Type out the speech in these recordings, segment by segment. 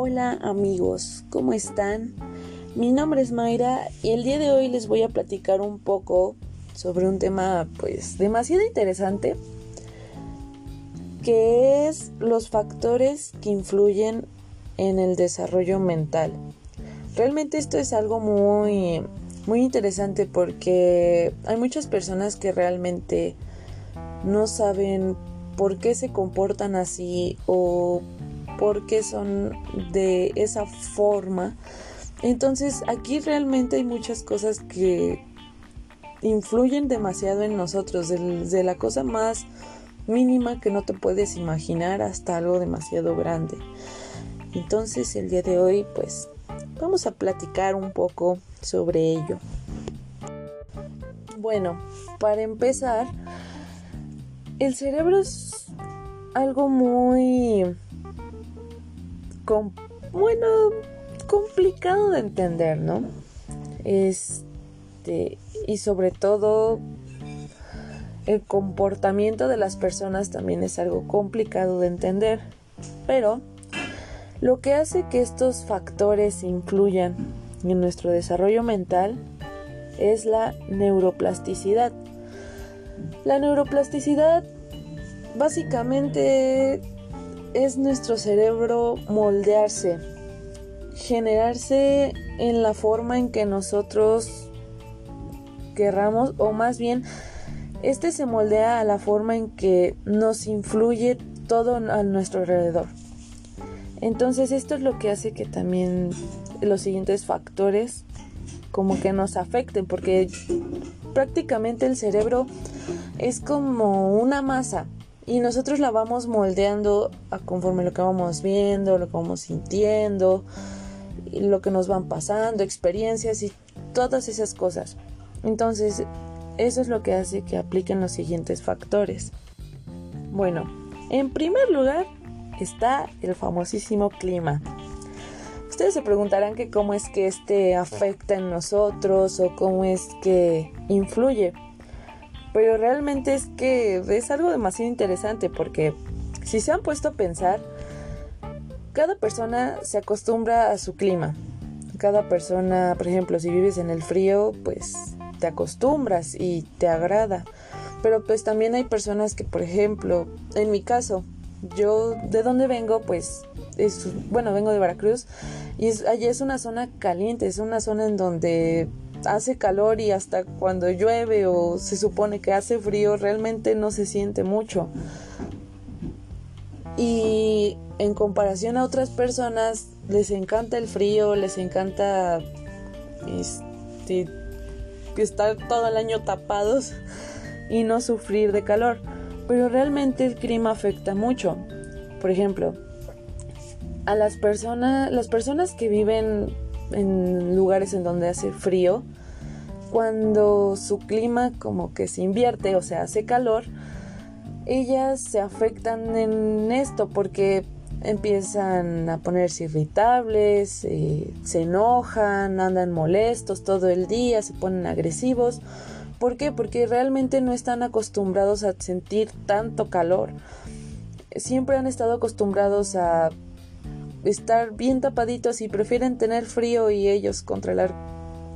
Hola amigos, ¿cómo están? Mi nombre es Mayra y el día de hoy les voy a platicar un poco sobre un tema pues demasiado interesante que es los factores que influyen en el desarrollo mental. Realmente esto es algo muy muy interesante porque hay muchas personas que realmente no saben por qué se comportan así o por qué son de esa forma. Entonces aquí realmente hay muchas cosas que influyen demasiado en nosotros, desde la cosa más mínima que no te puedes imaginar hasta algo demasiado grande. Entonces el día de hoy pues vamos a platicar un poco sobre ello. Bueno, para empezar, el cerebro es algo muy bueno, complicado de entender, ¿no? Este, y sobre todo el comportamiento de las personas también es algo complicado de entender, pero lo que hace que estos factores influyan en nuestro desarrollo mental es la neuroplasticidad. La neuroplasticidad básicamente es nuestro cerebro moldearse, generarse en la forma en que nosotros querramos, o más bien, este se moldea a la forma en que nos influye todo a nuestro alrededor. Entonces esto es lo que hace que también los siguientes factores como que nos afecten, porque prácticamente el cerebro es como una masa y nosotros la vamos moldeando a conforme lo que vamos viendo, lo que vamos sintiendo, lo que nos van pasando, experiencias y todas esas cosas. Entonces, eso es lo que hace que apliquen los siguientes factores. Bueno, en primer lugar está el famosísimo clima. Ustedes se preguntarán que cómo es que este afecta en nosotros o cómo es que influye. Pero realmente es que es algo demasiado interesante porque si se han puesto a pensar, cada persona se acostumbra a su clima. Cada persona, por ejemplo, si vives en el frío, pues te acostumbras y te agrada. Pero pues también hay personas que, por ejemplo, en mi caso, yo de donde vengo, pues es, bueno, vengo de Veracruz y allí es una zona caliente, es una zona en donde hace calor y hasta cuando llueve o se supone que hace frío realmente no se siente mucho. Y en comparación a otras personas les encanta el frío, les encanta este, estar todo el año tapados y no sufrir de calor. Pero realmente el clima afecta mucho. Por ejemplo, a las personas, las personas que viven en lugares en donde hace frío, cuando su clima como que se invierte o se hace calor, ellas se afectan en esto porque empiezan a ponerse irritables, eh, se enojan, andan molestos todo el día, se ponen agresivos. ¿Por qué? Porque realmente no están acostumbrados a sentir tanto calor. Siempre han estado acostumbrados a estar bien tapaditos y prefieren tener frío y ellos controlar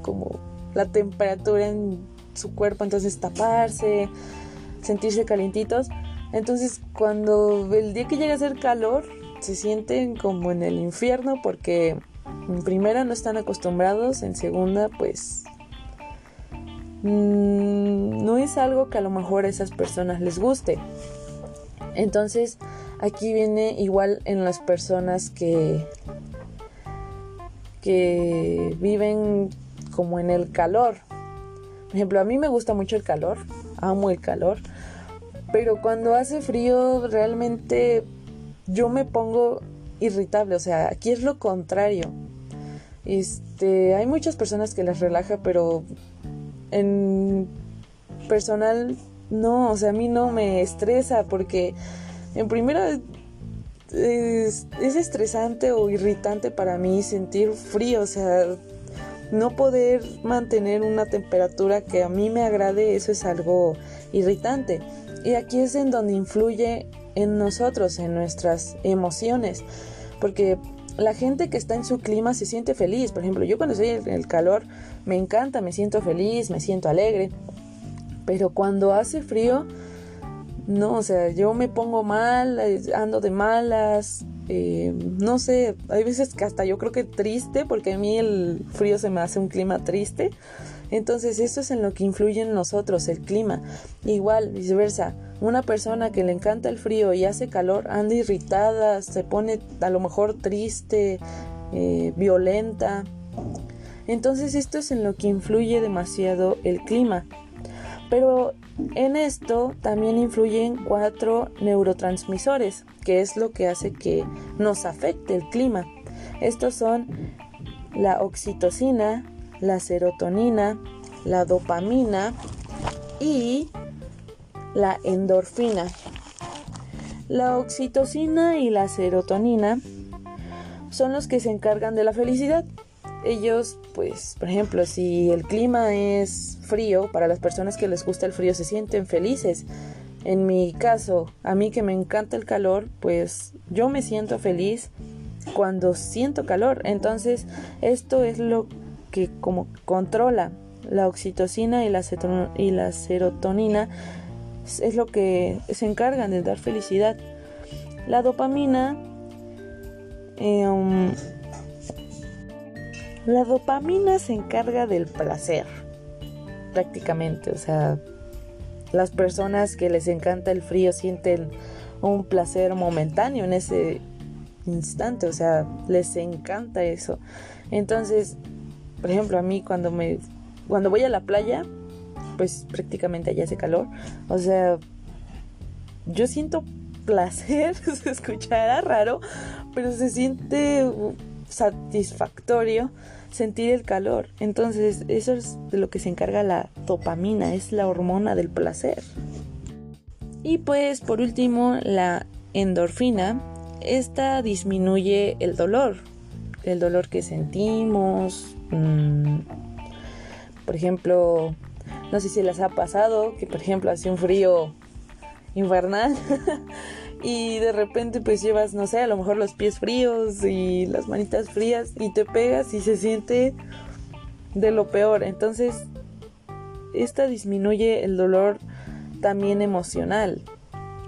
como la temperatura en su cuerpo, entonces taparse, sentirse calientitos. Entonces cuando el día que llega a ser calor, se sienten como en el infierno porque en primera no están acostumbrados, en segunda pues mm, no es algo que a lo mejor a esas personas les guste. Entonces aquí viene igual en las personas que que viven como en el calor. Por ejemplo, a mí me gusta mucho el calor, amo el calor, pero cuando hace frío realmente yo me pongo irritable, o sea, aquí es lo contrario. Este, hay muchas personas que las relaja, pero en personal no, o sea, a mí no me estresa porque en primera es, es estresante o irritante para mí sentir frío, o sea, no poder mantener una temperatura que a mí me agrade, eso es algo irritante. Y aquí es en donde influye en nosotros, en nuestras emociones. Porque la gente que está en su clima se siente feliz. Por ejemplo, yo cuando estoy en el calor me encanta, me siento feliz, me siento alegre. Pero cuando hace frío, no, o sea, yo me pongo mal, ando de malas, eh, no sé, hay veces que hasta yo creo que triste, porque a mí el frío se me hace un clima triste. Entonces, esto es en lo que influye en nosotros, el clima. Igual, viceversa, una persona que le encanta el frío y hace calor anda irritada, se pone a lo mejor triste, eh, violenta. Entonces, esto es en lo que influye demasiado el clima. Pero en esto también influyen cuatro neurotransmisores, que es lo que hace que nos afecte el clima. Estos son la oxitocina, la serotonina, la dopamina y la endorfina. La oxitocina y la serotonina son los que se encargan de la felicidad. Ellos, pues, por ejemplo, si el clima es frío, para las personas que les gusta el frío se sienten felices. En mi caso, a mí que me encanta el calor, pues yo me siento feliz cuando siento calor. Entonces, esto es lo que como controla la oxitocina y la, serotonina es lo que se encargan de dar felicidad. La dopamina em, la dopamina se encarga del placer prácticamente, o sea, las personas que les encanta el frío sienten un placer momentáneo en ese instante, o sea, les encanta eso. Entonces, por ejemplo, a mí cuando me cuando voy a la playa, pues prácticamente allá hace calor. O sea, yo siento placer, se escuchará raro, pero se siente satisfactorio sentir el calor. Entonces, eso es de lo que se encarga la dopamina, es la hormona del placer. Y pues, por último, la endorfina. Esta disminuye el dolor, el dolor que sentimos, Mm, por ejemplo, no sé si les ha pasado que por ejemplo hace un frío infernal y de repente pues llevas, no sé, a lo mejor los pies fríos y las manitas frías y te pegas y se siente de lo peor. Entonces, esta disminuye el dolor también emocional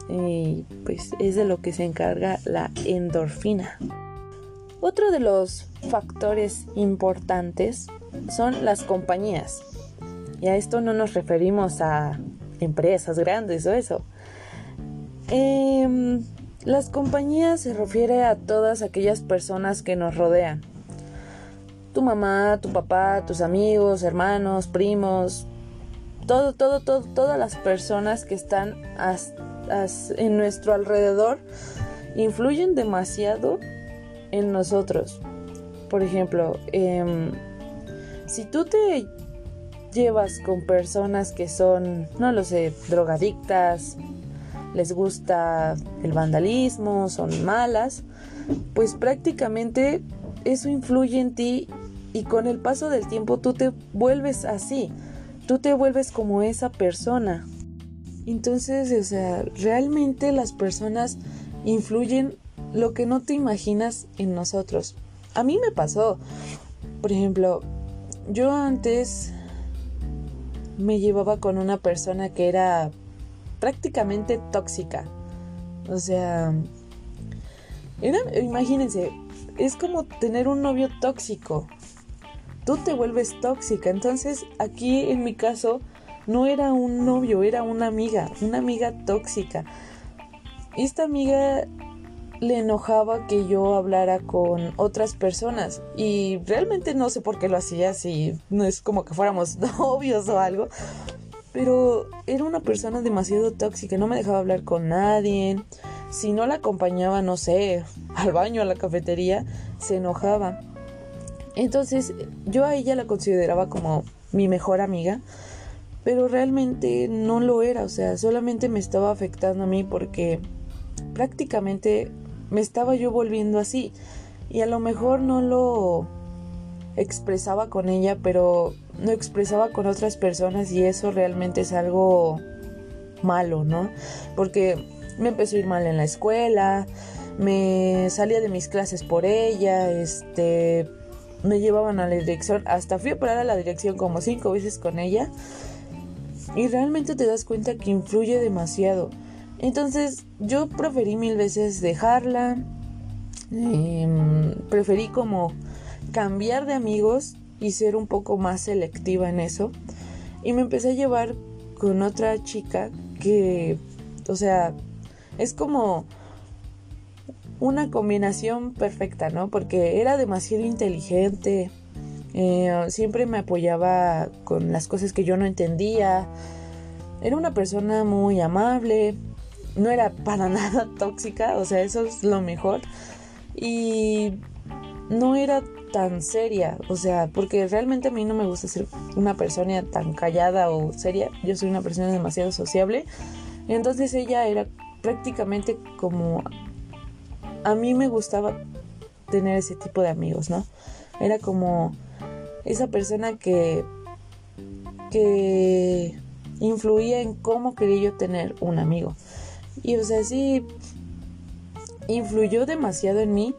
y pues es de lo que se encarga la endorfina. Otro de los factores importantes son las compañías. Y a esto no nos referimos a empresas grandes o eso. Em, las compañías se refiere a todas aquellas personas que nos rodean. Tu mamá, tu papá, tus amigos, hermanos, primos, todo, todo, todo, todas las personas que están en nuestro alrededor influyen demasiado en nosotros. Por ejemplo, em, si tú te llevas con personas que son, no lo sé, drogadictas, les gusta el vandalismo, son malas, pues prácticamente eso influye en ti y con el paso del tiempo tú te vuelves así, tú te vuelves como esa persona. Entonces, o sea, realmente las personas influyen lo que no te imaginas en nosotros. A mí me pasó, por ejemplo, yo antes me llevaba con una persona que era prácticamente tóxica. O sea, imagínense, es como tener un novio tóxico. Tú te vuelves tóxica. Entonces, aquí en mi caso, no era un novio, era una amiga, una amiga tóxica. Esta amiga le enojaba que yo hablara con otras personas y realmente no sé por qué lo hacía si no es como que fuéramos novios o algo pero era una persona demasiado tóxica no me dejaba hablar con nadie si no la acompañaba no sé al baño a la cafetería se enojaba entonces yo a ella la consideraba como mi mejor amiga pero realmente no lo era o sea solamente me estaba afectando a mí porque prácticamente me estaba yo volviendo así. Y a lo mejor no lo expresaba con ella, pero no expresaba con otras personas y eso realmente es algo malo, ¿no? Porque me empezó a ir mal en la escuela, me salía de mis clases por ella, este, me llevaban a la dirección, hasta fui a parar a la dirección como cinco veces con ella y realmente te das cuenta que influye demasiado. Entonces yo preferí mil veces dejarla, em, preferí como cambiar de amigos y ser un poco más selectiva en eso. Y me empecé a llevar con otra chica que, o sea, es como una combinación perfecta, ¿no? Porque era demasiado inteligente, eh, siempre me apoyaba con las cosas que yo no entendía, era una persona muy amable, no era para nada tóxica, o sea, eso es lo mejor. Y no era tan seria, o sea, porque realmente a mí no me gusta ser una persona tan callada o seria, yo soy una persona demasiado sociable. Entonces ella era prácticamente como a mí me gustaba tener ese tipo de amigos, ¿no? Era como esa persona que que influía en cómo quería yo tener un amigo. Y o sea, sí influyó demasiado en mí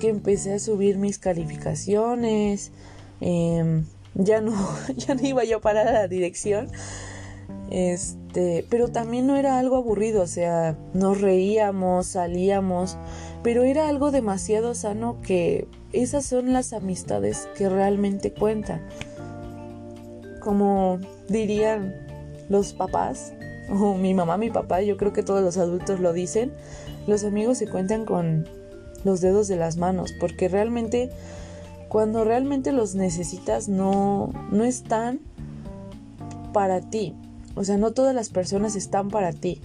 que empecé a subir mis calificaciones. Em, ya no, ya no iba yo para la dirección. Este, pero también no era algo aburrido, o sea, nos reíamos, salíamos, pero era algo demasiado sano que esas son las amistades que realmente cuentan. Como dirían los papás, o mi mamá, mi papá, yo creo que todos los adultos lo dicen, los amigos se cuentan con los dedos de las manos, porque realmente cuando realmente los necesitas no, no están para ti. O sea, no todas las personas están para ti.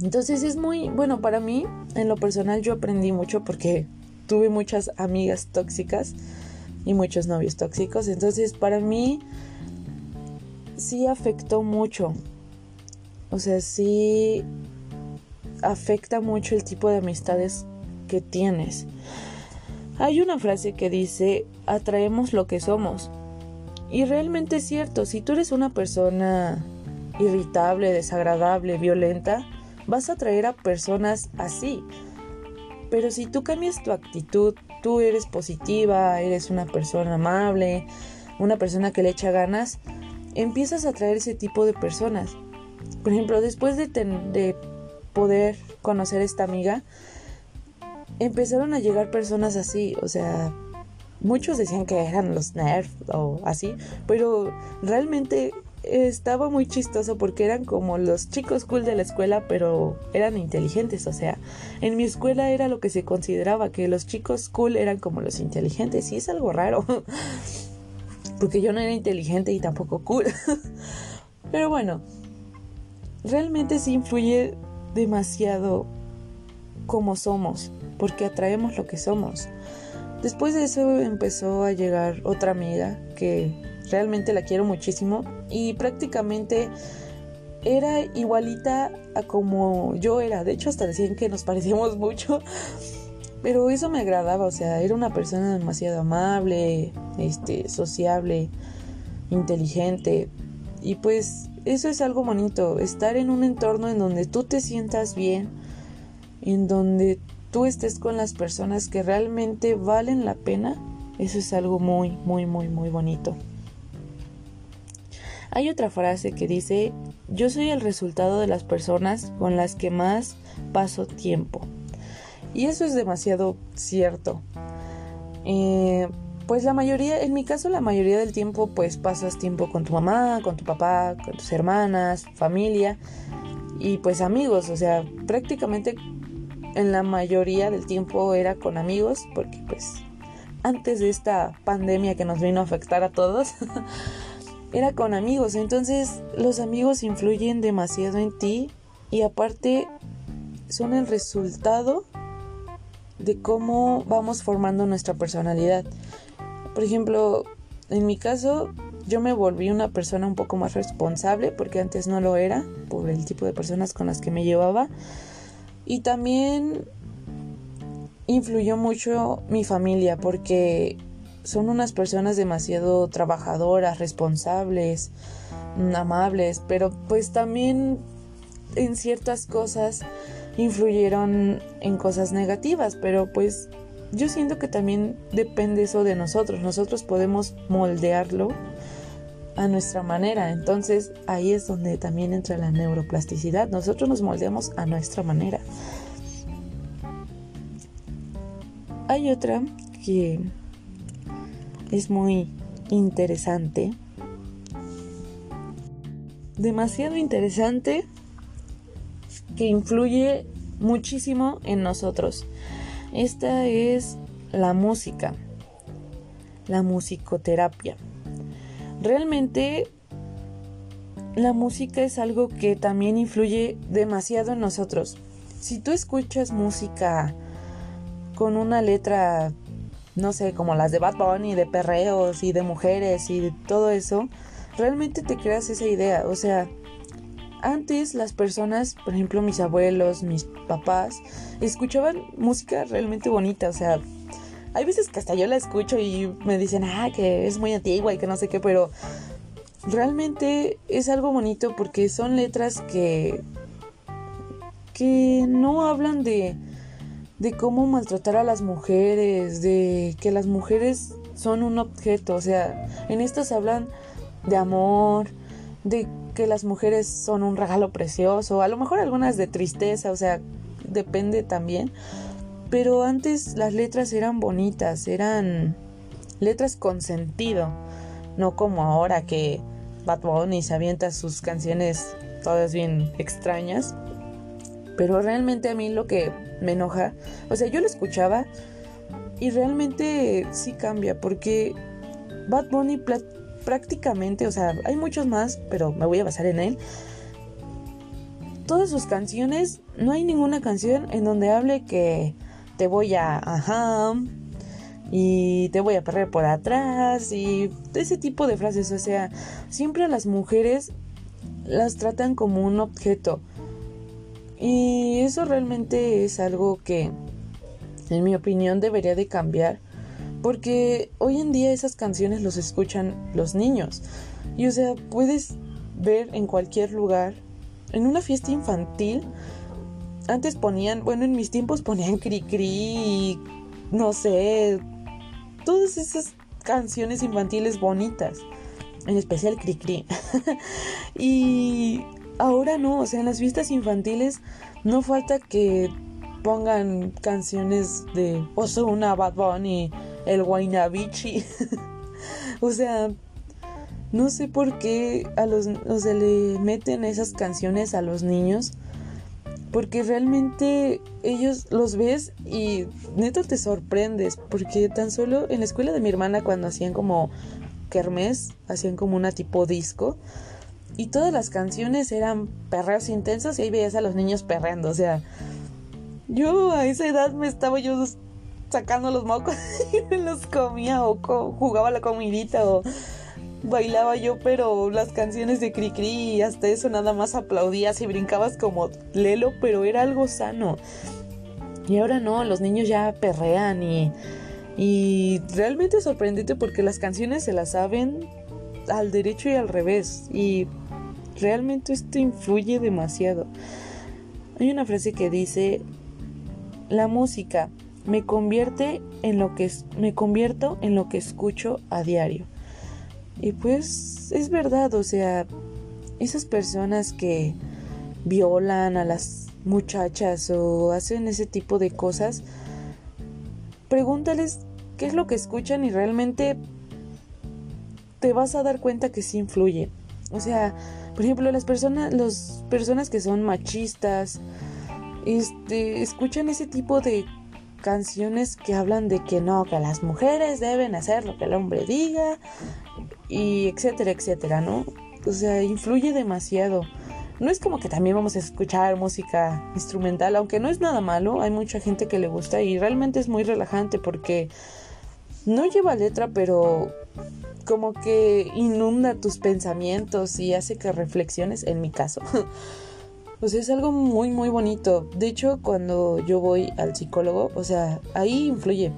Entonces es muy, bueno, para mí, en lo personal yo aprendí mucho porque tuve muchas amigas tóxicas y muchos novios tóxicos. Entonces para mí sí afectó mucho. O sea, sí afecta mucho el tipo de amistades que tienes. Hay una frase que dice, atraemos lo que somos. Y realmente es cierto, si tú eres una persona irritable, desagradable, violenta, vas a atraer a personas así. Pero si tú cambias tu actitud, tú eres positiva, eres una persona amable, una persona que le echa ganas, empiezas a atraer ese tipo de personas. Por ejemplo, después de, de poder conocer a esta amiga, empezaron a llegar personas así, o sea, muchos decían que eran los nerds o así, pero realmente estaba muy chistoso porque eran como los chicos cool de la escuela, pero eran inteligentes, o sea, en mi escuela era lo que se consideraba que los chicos cool eran como los inteligentes y es algo raro, porque yo no era inteligente y tampoco cool, pero bueno, realmente sí influye demasiado como somos, porque atraemos lo que somos. Después de eso empezó a llegar otra amiga que realmente la quiero muchísimo y prácticamente era igualita a como yo era. De hecho, hasta decían que nos parecíamos mucho. Pero eso me agradaba, o sea, era una persona demasiado amable, este, sociable, inteligente. Y pues eso es algo bonito, estar en un entorno en donde tú te sientas bien, en donde tú estés con las personas que realmente valen la pena, eso es algo muy, muy, muy, muy bonito. Hay otra frase que dice, yo soy el resultado de las personas con las que más paso tiempo. Y eso es demasiado cierto. Eh, pues la mayoría, en mi caso la mayoría del tiempo pues pasas tiempo con tu mamá, con tu papá, con tus hermanas, familia y pues amigos, o sea, prácticamente en la mayoría del tiempo era con amigos porque pues antes de esta pandemia que nos vino a afectar a todos era con amigos. Entonces los amigos influyen demasiado en ti y aparte son el resultado de cómo vamos formando nuestra personalidad. Por ejemplo, en mi caso, yo me volví una persona un poco más responsable porque antes no lo era por el tipo de personas con las que me llevaba. Y también influyó mucho mi familia porque son unas personas demasiado trabajadoras, responsables, amables, pero pues también en ciertas cosas influyeron en cosas negativas, pero pues yo siento que también depende eso de nosotros. Nosotros podemos moldearlo a nuestra manera. Entonces ahí es donde también entra la neuroplasticidad. Nosotros nos moldeamos a nuestra manera. Hay otra que es muy interesante. Demasiado interesante que influye muchísimo en nosotros. Esta es la música, la musicoterapia. Realmente la música es algo que también influye demasiado en nosotros. Si tú escuchas música con una letra, no sé, como las de Bad Bunny, de perreos y de mujeres y de todo eso, realmente te creas esa idea. O sea, antes las personas, por ejemplo mis abuelos, mis papás, escuchaban música realmente bonita, o sea, hay veces que hasta yo la escucho y me dicen, ah, que es muy antigua y que no sé qué, pero realmente es algo bonito porque son letras que que no hablan de de cómo maltratar a las mujeres, de que las mujeres son un objeto, o sea, en estas hablan de amor, de que las mujeres son un regalo precioso, a lo mejor algunas de tristeza, o sea, depende también. Pero antes las letras eran bonitas, eran letras con sentido, no como ahora que Bad Bunny se avienta sus canciones todas bien extrañas. Pero realmente a mí lo que me enoja, o sea, yo lo escuchaba y realmente sí cambia porque Bad Bunny prácticamente, o sea, hay muchos más, pero me voy a basar en él. Todas sus canciones, no hay ninguna canción en donde hable que te voy a, ajá, y te voy a perder por atrás y ese tipo de frases, o sea, siempre a las mujeres las tratan como un objeto. Y eso realmente es algo que, en mi opinión, debería de cambiar porque hoy en día esas canciones los escuchan los niños. Y o sea, puedes ver en cualquier lugar, en una fiesta infantil, antes ponían, bueno, en mis tiempos ponían cri cri no sé, todas esas canciones infantiles bonitas, en especial cri cri. y ahora no, o sea, en las fiestas infantiles no falta que pongan canciones de una Bad Bunny, el Guaynabichi. o sea, no sé por qué a los, o sea, le meten esas canciones a los niños. Porque realmente ellos los ves y neto te sorprendes. Porque tan solo en la escuela de mi hermana cuando hacían como kermés, hacían como una tipo disco. Y todas las canciones eran perreos intensos y ahí veías a los niños perreando. O sea, yo a esa edad me estaba yo sacando los mocos y los comía o jugaba la comidita o bailaba yo, pero las canciones de Cricri y hasta eso nada más aplaudías y brincabas como Lelo, pero era algo sano. Y ahora no, los niños ya perrean y, y realmente sorprendente porque las canciones se las saben al derecho y al revés y realmente esto influye demasiado. Hay una frase que dice, la música me convierte en lo que me convierto en lo que escucho a diario. Y pues es verdad, o sea, esas personas que violan a las muchachas o hacen ese tipo de cosas, pregúntales qué es lo que escuchan y realmente te vas a dar cuenta que sí influye. O sea, por ejemplo, las personas, las personas que son machistas, este, escuchan ese tipo de canciones que hablan de que no, que las mujeres deben hacer lo que el hombre diga y etcétera, etcétera, ¿no? O sea, influye demasiado. No es como que también vamos a escuchar música instrumental, aunque no es nada malo, hay mucha gente que le gusta y realmente es muy relajante porque no lleva letra, pero como que inunda tus pensamientos y hace que reflexiones, en mi caso. pues es algo muy muy bonito. De hecho, cuando yo voy al psicólogo, o sea, ahí influye.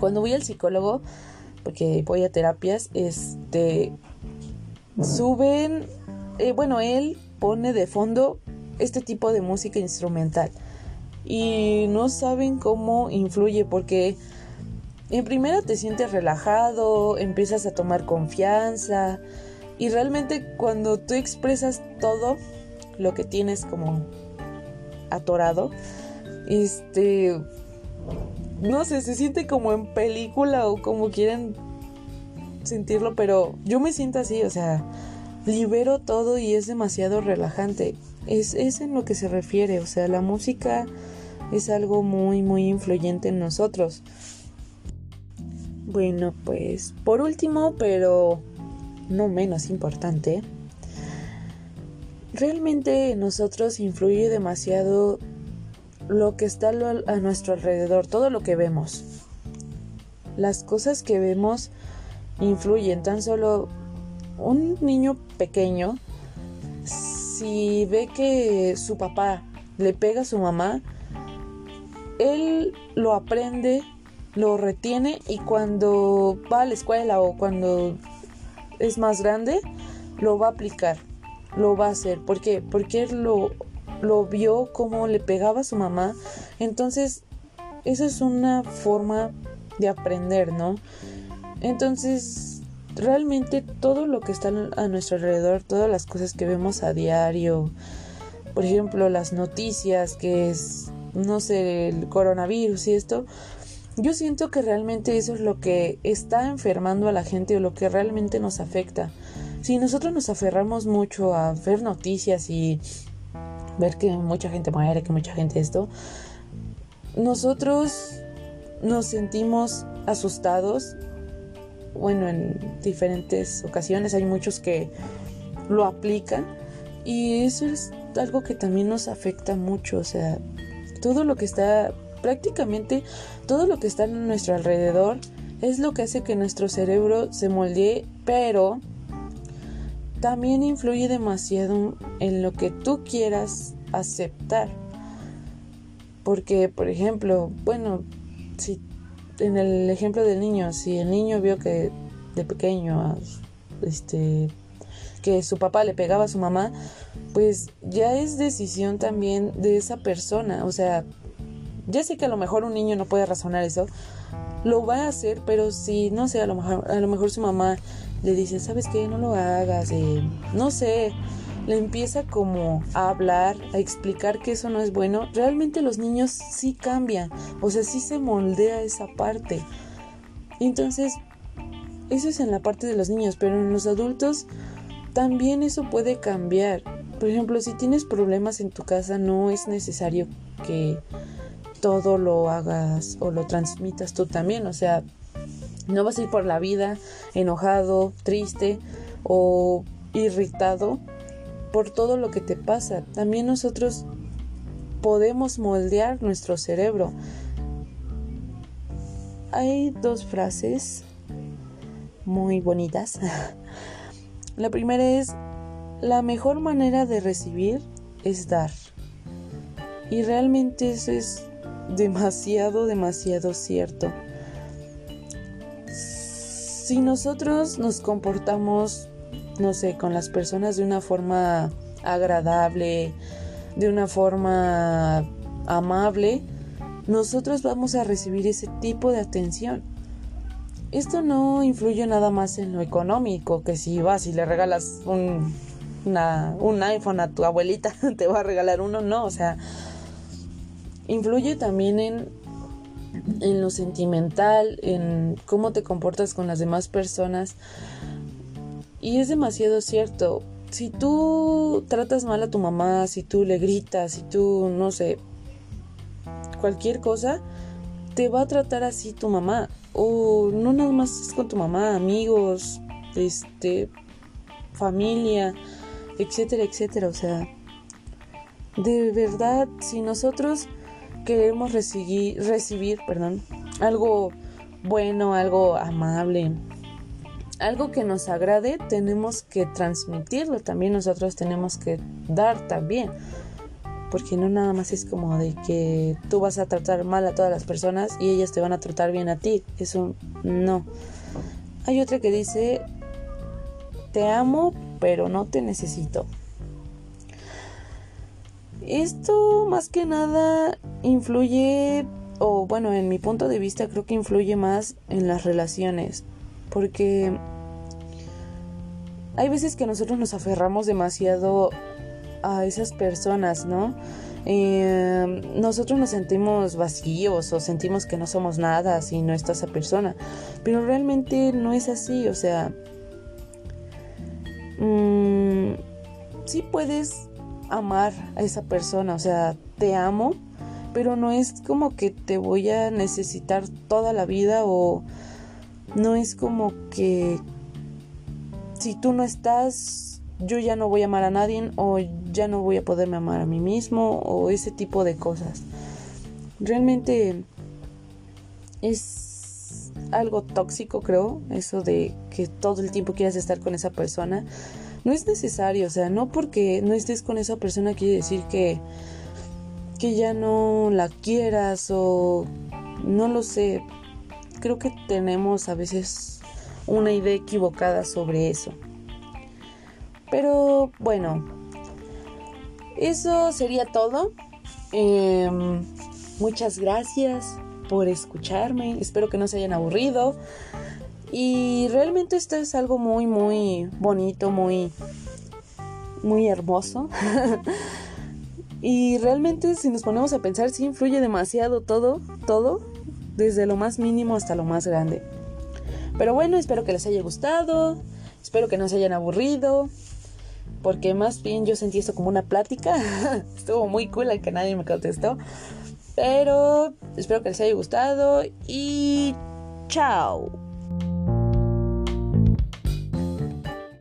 Cuando voy al psicólogo, porque voy a terapias, este suben, eh, bueno, él pone de fondo este tipo de música instrumental y no saben cómo influye porque en primera te sientes relajado, empiezas a tomar confianza y realmente cuando tú expresas todo lo que tienes como atorado, este, no sé, se siente como en película o como quieren sentirlo, pero yo me siento así, o sea, libero todo y es demasiado relajante. Es, es en lo que se refiere, o sea, la música es algo muy, muy influyente en nosotros. Bueno, pues por último, pero no menos importante, realmente en nosotros influye demasiado lo que está a nuestro alrededor, todo lo que vemos. Las cosas que vemos influyen, tan solo un niño pequeño, si ve que su papá le pega a su mamá, él lo aprende, lo retiene y cuando va a la escuela o cuando es más grande, lo va a aplicar, lo va a hacer. ¿Por qué? Porque él lo, lo vio como le pegaba a su mamá. Entonces, esa es una forma de aprender, ¿no? Entonces, realmente todo lo que está a nuestro alrededor, todas las cosas que vemos a diario, por ejemplo, las noticias, que es, no sé, el coronavirus y esto, yo siento que realmente eso es lo que está enfermando a la gente o lo que realmente nos afecta. Si nosotros nos aferramos mucho a ver noticias y ver que mucha gente muere, que mucha gente esto, nosotros nos sentimos asustados. Bueno, en diferentes ocasiones hay muchos que lo aplican y eso es algo que también nos afecta mucho, o sea, todo lo que está prácticamente todo lo que está en nuestro alrededor es lo que hace que nuestro cerebro se moldee, pero también influye demasiado en lo que tú quieras aceptar. Porque, por ejemplo, bueno, si en el ejemplo del niño, si el niño vio que de pequeño este que su papá le pegaba a su mamá, pues ya es decisión también de esa persona, o sea, ya sé que a lo mejor un niño no puede razonar eso, lo va a hacer, pero si, no sé, a lo mejor, a lo mejor su mamá le dice, ¿sabes qué? No lo hagas, eh, no sé, le empieza como a hablar, a explicar que eso no es bueno, realmente los niños sí cambian, o sea, sí se moldea esa parte. Entonces, eso es en la parte de los niños, pero en los adultos también eso puede cambiar. Por ejemplo, si tienes problemas en tu casa, no es necesario que todo lo hagas o lo transmitas tú también. O sea, no vas a ir por la vida enojado, triste o irritado por todo lo que te pasa. También nosotros podemos moldear nuestro cerebro. Hay dos frases muy bonitas. La primera es, la mejor manera de recibir es dar. Y realmente eso es demasiado, demasiado cierto. Si nosotros nos comportamos, no sé, con las personas de una forma agradable, de una forma amable, nosotros vamos a recibir ese tipo de atención. Esto no influye nada más en lo económico, que si vas y le regalas un, un iPhone a tu abuelita, te va a regalar uno, no, o sea, influye también en, en lo sentimental, en cómo te comportas con las demás personas. Y es demasiado cierto. Si tú tratas mal a tu mamá, si tú le gritas, si tú, no sé, cualquier cosa, te va a tratar así tu mamá. O no nada más es con tu mamá, amigos, este, familia, etcétera, etcétera. O sea, de verdad, si nosotros queremos recibir, recibir perdón, algo bueno, algo amable, algo que nos agrade, tenemos que transmitirlo. También nosotros tenemos que dar también. Porque no nada más es como de que tú vas a tratar mal a todas las personas y ellas te van a tratar bien a ti. Eso no. Hay otra que dice, te amo, pero no te necesito. Esto más que nada influye, o bueno, en mi punto de vista creo que influye más en las relaciones, porque hay veces que nosotros nos aferramos demasiado a esas personas, ¿no? Eh, nosotros nos sentimos vacíos o sentimos que no somos nada si no está esa persona, pero realmente no es así, o sea, mmm, sí puedes amar a esa persona, o sea, te amo, pero no es como que te voy a necesitar toda la vida o no es como que si tú no estás, yo ya no voy a amar a nadie o ya no voy a poderme amar a mí mismo o ese tipo de cosas. Realmente es algo tóxico, creo, eso de que todo el tiempo quieras estar con esa persona no es necesario, o sea, no porque no estés con esa persona quiere decir que que ya no la quieras o no lo sé. Creo que tenemos a veces una idea equivocada sobre eso. Pero bueno, eso sería todo. Em, muchas gracias por escucharme. Espero que no se hayan aburrido. Y realmente esto es algo muy, muy bonito, muy, muy hermoso. y realmente si nos ponemos a pensar, sí influye demasiado todo, todo, desde lo más mínimo hasta lo más grande. Pero bueno, espero que les haya gustado, espero que no se hayan aburrido, porque más bien yo sentí esto como una plática. Estuvo muy cool al que nadie me contestó. Pero espero que les haya gustado y chao.